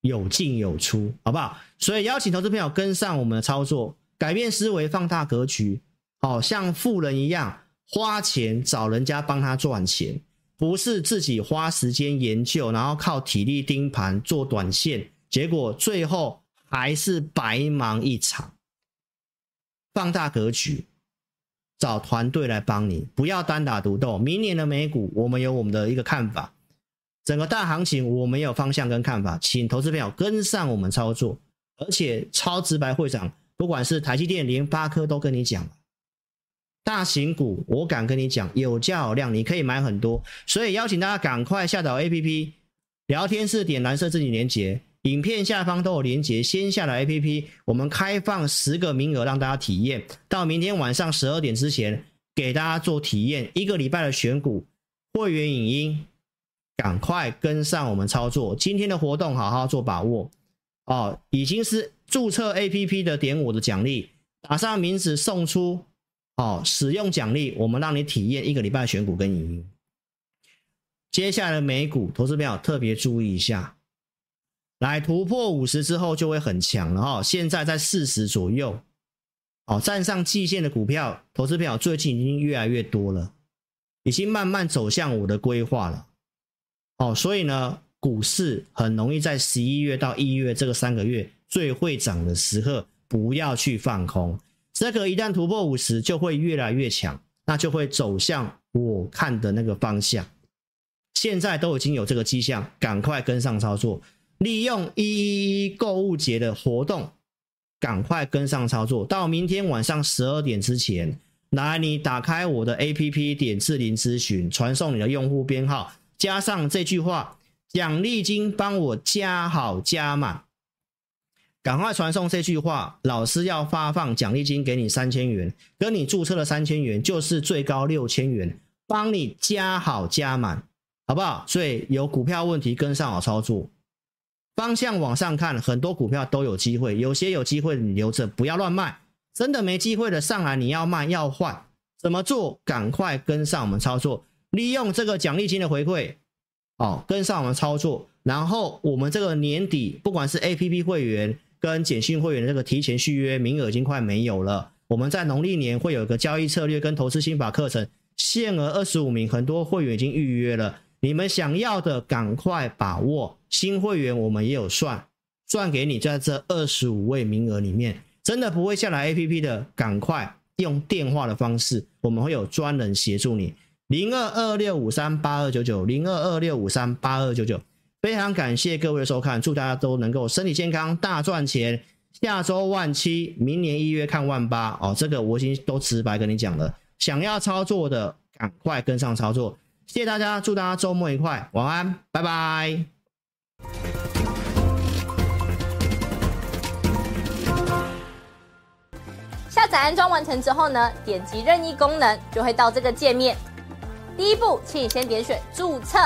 有进有出，好不好？所以邀请投资朋友跟上我们的操作，改变思维，放大格局，好像富人一样花钱找人家帮他赚钱，不是自己花时间研究，然后靠体力盯盘做短线，结果最后还是白忙一场。放大格局，找团队来帮你，不要单打独斗。明年的美股，我们有我们的一个看法。整个大行情，我们有方向跟看法，请投资朋友跟上我们操作，而且超直白会长，不管是台积电、联发科都跟你讲，大型股我敢跟你讲，有价有量，你可以买很多，所以邀请大家赶快下载 APP，聊天室点蓝色字体连接，影片下方都有连接，先下载 APP，我们开放十个名额让大家体验，到明天晚上十二点之前给大家做体验，一个礼拜的选股会员影音。赶快跟上我们操作，今天的活动好好做把握哦！已经是注册 APP 的点我的奖励，打上名字送出哦，使用奖励，我们让你体验一个礼拜选股跟影音。接下来的美股投资朋友特别注意一下，来突破五十之后就会很强了哈、哦，现在在四十左右哦，站上季线的股票，投资朋友最近已经越来越多了，已经慢慢走向我的规划了。哦，所以呢，股市很容易在十一月到一月这个三个月最会涨的时刻，不要去放空。这个一旦突破五十，就会越来越强，那就会走向我看的那个方向。现在都已经有这个迹象，赶快跟上操作，利用一一一购物节的活动，赶快跟上操作。到明天晚上十二点之前，来，你打开我的 APP，点智霖咨询，传送你的用户编号。加上这句话，奖励金帮我加好加满，赶快传送这句话，老师要发放奖励金给你三千元，跟你注册的三千元就是最高六千元，帮你加好加满，好不好？所以有股票问题跟上好操作，方向往上看，很多股票都有机会，有些有机会你留着，不要乱卖，真的没机会的上来你要卖要换，怎么做？赶快跟上我们操作。利用这个奖励金的回馈，哦，跟上我们操作，然后我们这个年底不管是 APP 会员跟简讯会员的这个提前续约名额已经快没有了。我们在农历年会有一个交易策略跟投资心法课程，限额二十五名，很多会员已经预约了。你们想要的赶快把握，新会员我们也有算，算给你在这二十五位名额里面，真的不会下载 APP 的，赶快用电话的方式，我们会有专人协助你。零二二六五三八二九九，零二二六五三八二九九，非常感谢各位的收看，祝大家都能够身体健康，大赚钱。下周万七，明年一月看万八哦，这个我已经都直白跟你讲了。想要操作的，赶快跟上操作。谢谢大家，祝大家周末愉快，晚安，拜拜。下载安装完成之后呢，点击任意功能就会到这个界面。第一步，请你先点选注册。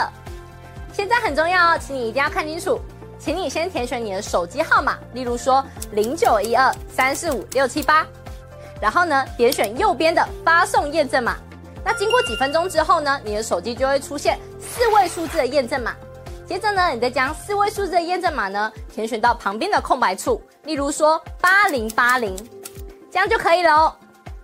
现在很重要哦，请你一定要看清楚。请你先填选你的手机号码，例如说零九一二三四五六七八，然后呢，点选右边的发送验证码。那经过几分钟之后呢，你的手机就会出现四位数字的验证码。接着呢，你再将四位数字的验证码呢填选到旁边的空白处，例如说八零八零，这样就可以了哦。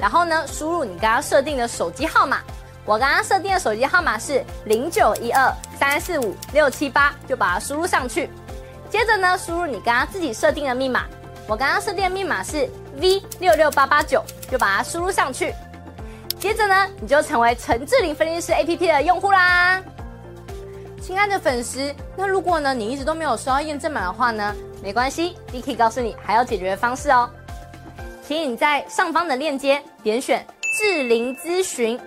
然后呢，输入你刚刚设定的手机号码。我刚刚设定的手机号码是零九一二三四五六七八，就把它输入上去。接着呢，输入你刚刚自己设定的密码。我刚刚设定的密码是 V 六六八八九，就把它输入上去。接着呢，你就成为陈智霖分析师 APP 的用户啦。亲爱的粉丝，那如果呢你一直都没有收到验证码的话呢，没关系，Vicky 告诉你还有解决的方式哦。请你在上方的链接点选智霖咨询，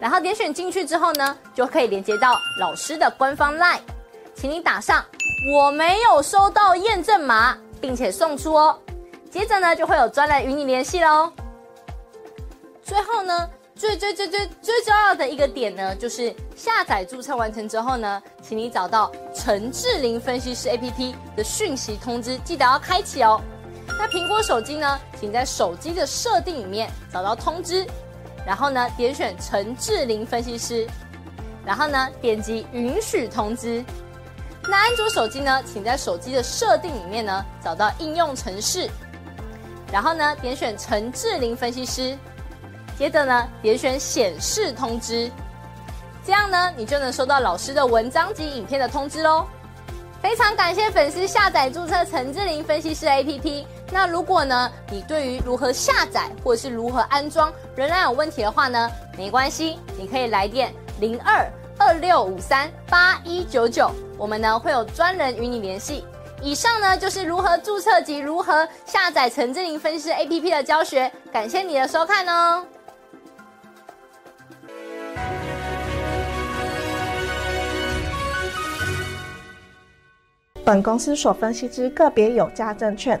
然后点选进去之后呢，就可以连接到老师的官方 LINE，请你打上。我没有收到验证码，并且送出哦。接着呢，就会有专人与你联系喽。最后呢，最最最最最重要的一个点呢，就是下载注册完成之后呢，请你找到陈智霖分析师 APP 的讯息通知，记得要开启哦。那苹果手机呢，请在手机的设定里面找到通知，然后呢，点选陈智霖分析师，然后呢，点击允许通知。那安卓手机呢，请在手机的设定里面呢找到应用程式，然后呢点选陈智霖分析师，接着呢点选显示通知，这样呢你就能收到老师的文章及影片的通知喽。非常感谢粉丝下载注册陈智霖分析师 APP。那如果呢你对于如何下载或者是如何安装仍然有问题的话呢，没关系，你可以来电零二二六五三八一九九。我们呢会有专人与你联系。以上呢就是如何注册及如何下载陈智霖分析师 APP 的教学。感谢你的收看哦。本公司所分析之个别有价证券，